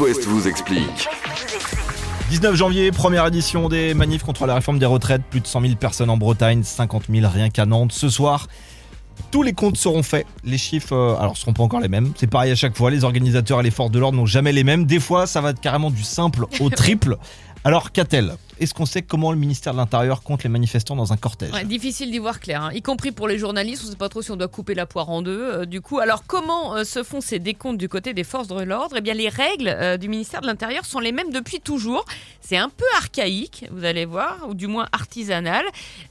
West vous explique. 19 janvier, première édition des manifs contre la réforme des retraites. Plus de 100 000 personnes en Bretagne, 50 000 rien qu'à Nantes. Ce soir, tous les comptes seront faits. Les chiffres, euh, alors, seront pas encore les mêmes. C'est pareil à chaque fois. Les organisateurs et les forces de l'ordre n'ont jamais les mêmes. Des fois, ça va être carrément du simple au triple. Alors, qu'a-t-elle? Est-ce qu'on sait comment le ministère de l'Intérieur compte les manifestants dans un cortège Ouais, difficile d'y voir clair, hein. y compris pour les journalistes. On ne sait pas trop si on doit couper la poire en deux. euh, du coup, alors comment euh, se font ces décomptes du côté des forces de l'ordre? Eh bien, les règles euh, du ministère de l'Intérieur sont les mêmes depuis toujours. C'est un peu archaïque, vous allez voir, ou du moins artisanal.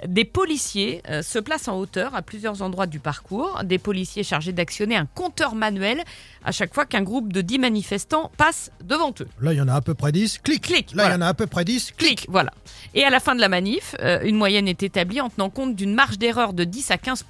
Des policiers euh, se placent en hauteur à plusieurs endroits du parcours. Des policiers chargés d'actionner un compteur manuel à chaque fois qu'un groupe de 10 manifestants passe devant eux. Là, il y en a à peu près 10. Clic. Clic, Là, il voilà. y en a à peu près 10. Clic. Clic, voilà. Et à la fin de la manif, euh, une moyenne est établie en tenant compte d'une marge d'erreur de 10 à 15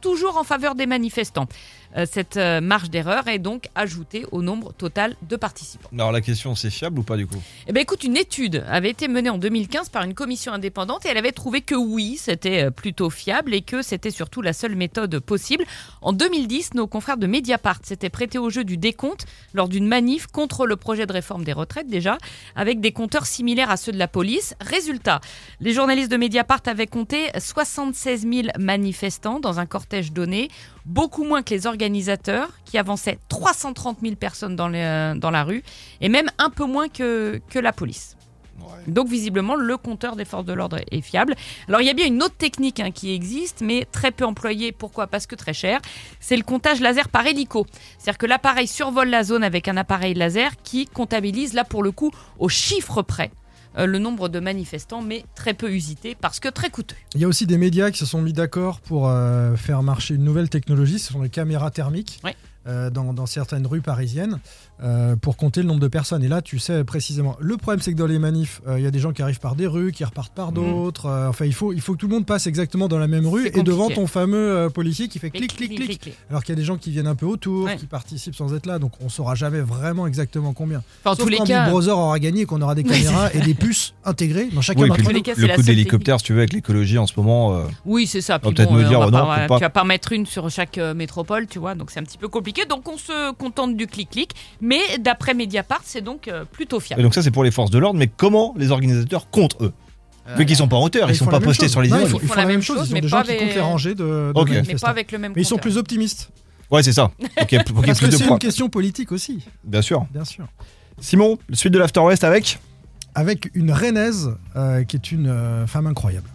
toujours en faveur des manifestants. Euh, cette euh, marge d'erreur est donc ajoutée au nombre total de participants. Alors, la question, c'est fiable ou pas du coup? Eh ben écoute, une étude avait été menée en 2015 par une commission indépendante et elle avait trouvé que oui, c'était euh, plutôt fiable et que c'était surtout la seule méthode possible. En 2010, nos confrères de Mediapart s'étaient prêtés au jeu du décompte lors d'une manif contre le projet de réforme des retraites déjà, avec des compteurs similaires à ceux de la police. Résultat, les journalistes de Mediapart avaient compté 76 000 manifestants dans un cortège donné, beaucoup moins que les organisateurs qui avançaient 330 000 personnes dans, les, euh, dans la rue et même un peu moins que, que la police. Donc visiblement, le compteur des forces de l'ordre est fiable. Alors il y a bien une autre technique hein, qui existe, mais très peu employée. Pourquoi? Parce que très cher. C'est le comptage laser par hélico. C'est-à-dire que l'appareil survole la zone avec un appareil laser qui comptabilise là pour le coup au chiffre près le nombre de manifestants, mais très peu usité parce que très coûteux. Il y a aussi des médias qui se sont mis d'accord pour euh, faire marcher une nouvelle technologie. Ce sont les caméras thermiques. Euh, dans, dans certaines rues parisiennes euh, pour compter le nombre de personnes. Et là, tu sais précisément. Le problème, c'est que dans les manifs, euh, il y a des gens qui arrivent par des rues, qui repartent par d'autres. Euh, enfin, il faut, il faut que tout le monde passe exactement dans la même rue et devant ton fameux euh, policier qui fait clic, clic, clic. clic. Alors qu'il y a des gens qui viennent un peu autour, Ouais. qui participent sans être là. Donc, on saura jamais vraiment exactement combien. Enfin, en Sauf tous les quand cas, Big Brother aura gagné et qu'on aura des caméras et des puces intégrées dans tous les nous. cas, le coup d'hélicoptère, si tu veux, avec l'écologie en ce moment. euh, Oui, c'est ça. Puis peut-être bon, me dire, on va oh non, ouais, pas. Tu vas pas mettre une sur chaque métropole, tu vois, donc c'est un petit peu compliqué. Donc on se contente du clic-clic. Mais d'après Mediapart, c'est donc euh, plutôt Et fiable. donc, ça, c'est pour les forces de l'ordre. Mais comment les organisateurs comptent eux Vu qu'ils sont pas en hauteur, ils sont pas postés chose. sur les Non. Ils font, ils font la même chose. Ils ont mais des pas gens qui avec- comptent les rangées de, de Ok. Mais pas avec le même Mais ils sont plus optimistes. Ouais, c'est ça. Ok, pour Parce plus que c'est une question politique aussi, Bien sûr. bien sûr. Simon, suite de l'After West avec Avec une rennaise euh, qui est une euh, femme incroyable.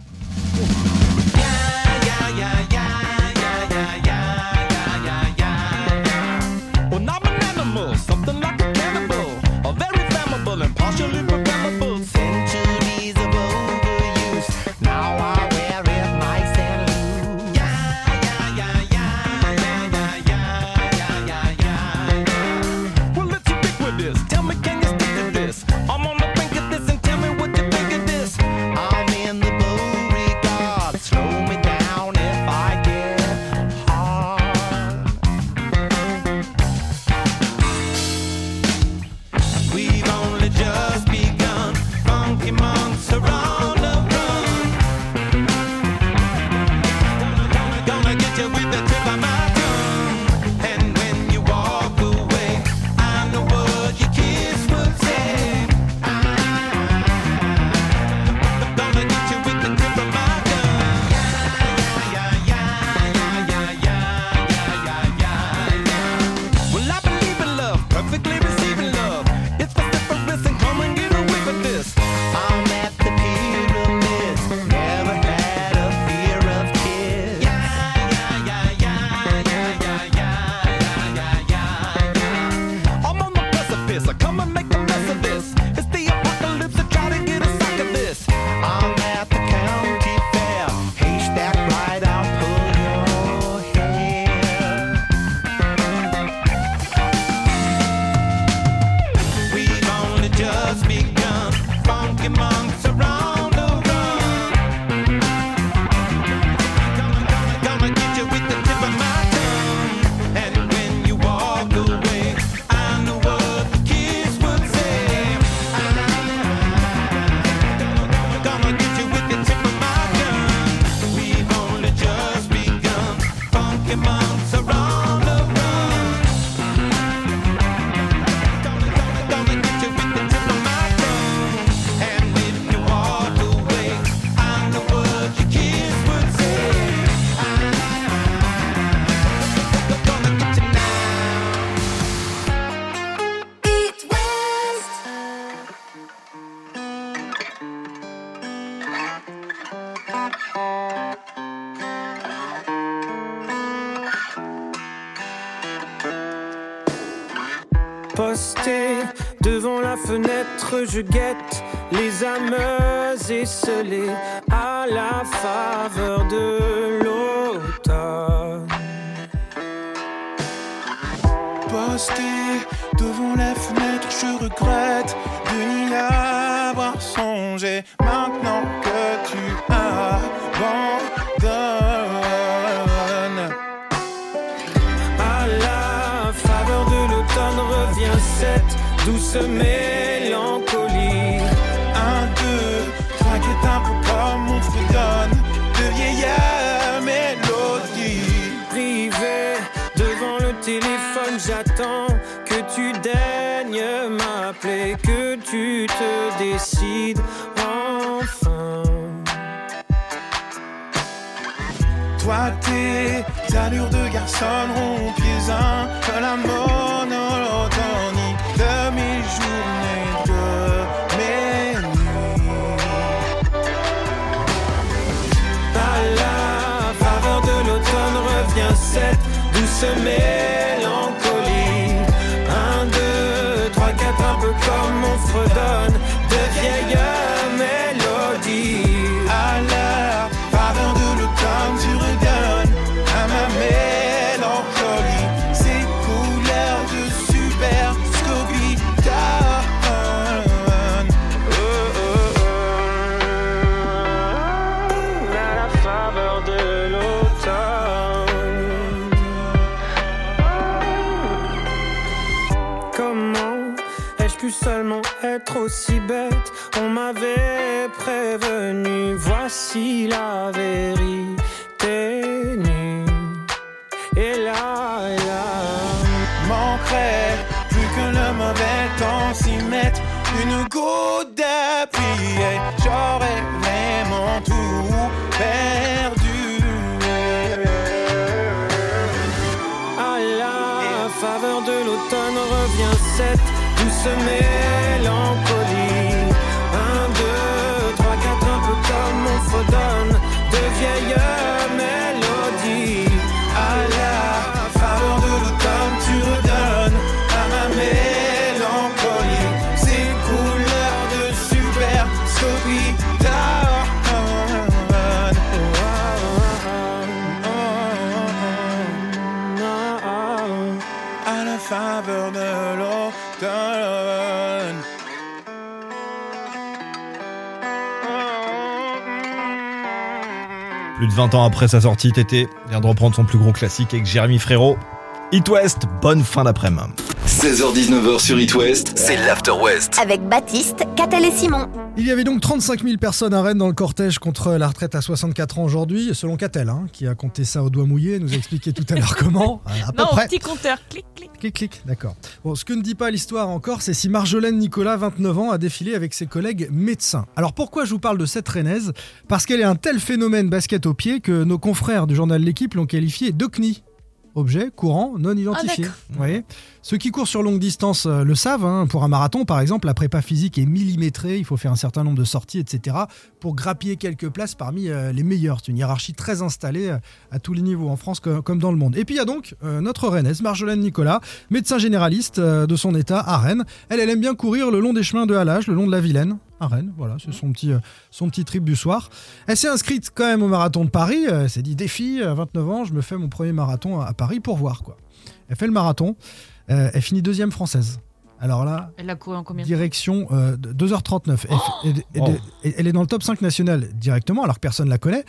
Devant la fenêtre, je guette les âmes esselées à la faveur de l'automne. Posté devant la fenêtre, je regrette douce mélancolie. Un, deux, est un peu comme on fredonne de vieilles mélodies. Privé devant le téléphone, j'attends que tu daignes m'appeler, que tu te décides enfin. Toi, tes allures de garçon rompiez un de la monotonie cette douce mélancolie. Un, deux, trois, quatre, un peu comme on fredonne de vieilles On m'avait prévenu, voici la vérité nue. Et là, manquerait plus que le mauvais temps s'y mette une goutte d'appui j'aurais vraiment tout perdu. À la faveur de l'automne revient cette douce mélancolie. Plus de 20 ans après sa sortie, Tété vient de reprendre son plus gros classique avec Jérémy Frérot. It West, bonne fin d'après-midi. 16h-19h sur It West, c'est l'After West. Avec Baptiste, Catel et Simon. Il y avait donc 35 000 personnes à Rennes dans le cortège contre la retraite à 64 ans aujourd'hui, selon Catel, hein, qui a compté ça au doigt mouillé, nous a expliqué tout à l'heure comment. À, à peu Non, près. petit compteur, clic, clic. Clic, clic, d'accord. Bon, ce que ne dit pas l'histoire encore, c'est si Marjolaine Nicolas, 29 ans, a défilé avec ses collègues médecins. Alors pourquoi je vous parle de cette Rennaise? Parce qu'elle est un tel phénomène basket au pied que nos confrères du journal L'équipe l'ont qualifiée d'OCNI. Objet courant non identifié. d'accord. Vous voyez? Ceux qui courent sur longue distance euh, le savent. hein. Pour un marathon, par exemple, la prépa physique est millimétrée. Il faut faire un certain nombre de sorties, etc. pour grappiller quelques places parmi euh, les meilleurs. C'est une hiérarchie très installée euh, à tous les niveaux, en France co- comme dans le monde. Et puis il y a donc notre Rennaise, Marjolaine Nicolas, médecin généraliste de son état à Rennes. Elle, aime bien courir le long des chemins de halage, le long de la Vilaine. À Rennes, voilà, c'est son petit, son petit trip du soir. Elle s'est inscrite quand même au marathon de Paris. Elle s'est dit défi, à 29 ans, je me fais mon premier marathon à Paris pour voir quoi. Elle fait le marathon. Euh, elle finit deuxième française. Alors là, Elle a couru en combien direction euh, de 2h39. Elle, elle- elle- Oh. elle- elle est dans le top 5 national directement, alors que personne la connaît.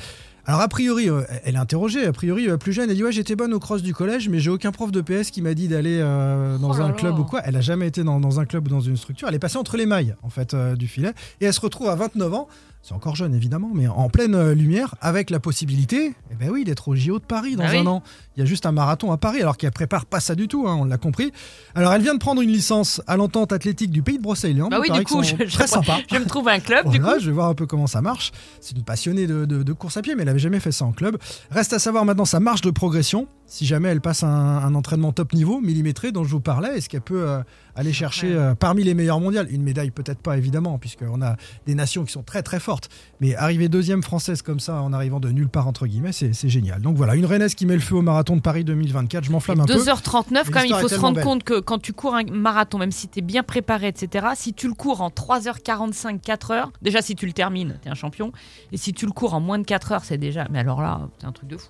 Alors a priori, euh, elle est interrogée, a priori euh, plus jeune, elle dit ouais j'étais bonne au cross du collège, mais j'ai aucun prof de PS qui m'a dit d'aller euh, dans Oh un club ou quoi. Elle a jamais été dans, dans un club ou dans une structure. Elle est passée entre les mailles en fait euh, du filet et elle se retrouve à 29 ans. C'est encore jeune évidemment, mais en pleine lumière, avec la possibilité, eh ben oui, d'être au JO de Paris dans Ah oui. un an. Il y a juste un marathon à Paris, alors qu'elle prépare pas ça du tout, hein, on l'a compris. Alors elle vient de prendre une licence à l'entente athlétique du pays de Brocéliande. Bah oui, du coup, je, je- très sympa. je me trouve un club, du coup. Je vais voir un peu comment ça marche. C'est une passionnée de, de- de course à pied, mais elle a avait jamais fait ça en club. Reste à savoir maintenant sa marge de progression. Si jamais elle passe un, un entraînement top niveau, millimétré, dont je vous parlais, est-ce qu'elle peut euh, aller chercher euh, parmi les meilleures mondiales? Une médaille, peut-être pas évidemment, puisqu'on a des nations qui sont très très fortes. Mais arriver deuxième française comme ça, en arrivant de nulle part, entre guillemets, c'est génial. Donc voilà, une Rennes qui met le feu au marathon de Paris 2024. Je m'enflamme un peu. 2h39, quand même, il faut se rendre belle. compte que quand tu cours un marathon, même si tu es bien préparé, etc., si tu le cours en 3h45, 4h, déjà si tu le termines, tu es un champion. Et si tu le cours en moins de 4 heures, c'est déjà. Mais alors là, c'est un truc de fou.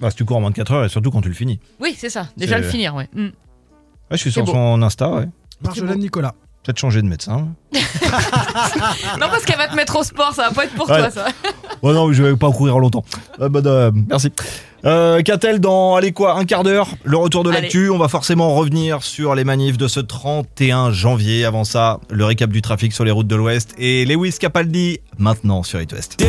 Bah, si tu cours en moins de 4 heures et surtout quand tu le finis. Oui, c'est ça. Déjà le finir, ouais. Mm. Ouais, je suis sur beau. son Insta, ouais. Marjolaine Nicolas. Peut-être changer de médecin. Non, parce qu'elle va te mettre au sport, ça va pas être pour Ouais. toi, ça. Oh non, je vais pas courir longtemps. Euh, bah, euh, merci. Euh, Qu'a-t-elle dans, allez quoi, un quart d'heure Le retour de l'actu. On va forcément revenir sur les manifs de ce 31 janvier. Avant ça, le récap du trafic sur les routes de l'Ouest et Lewis Capaldi maintenant sur It West.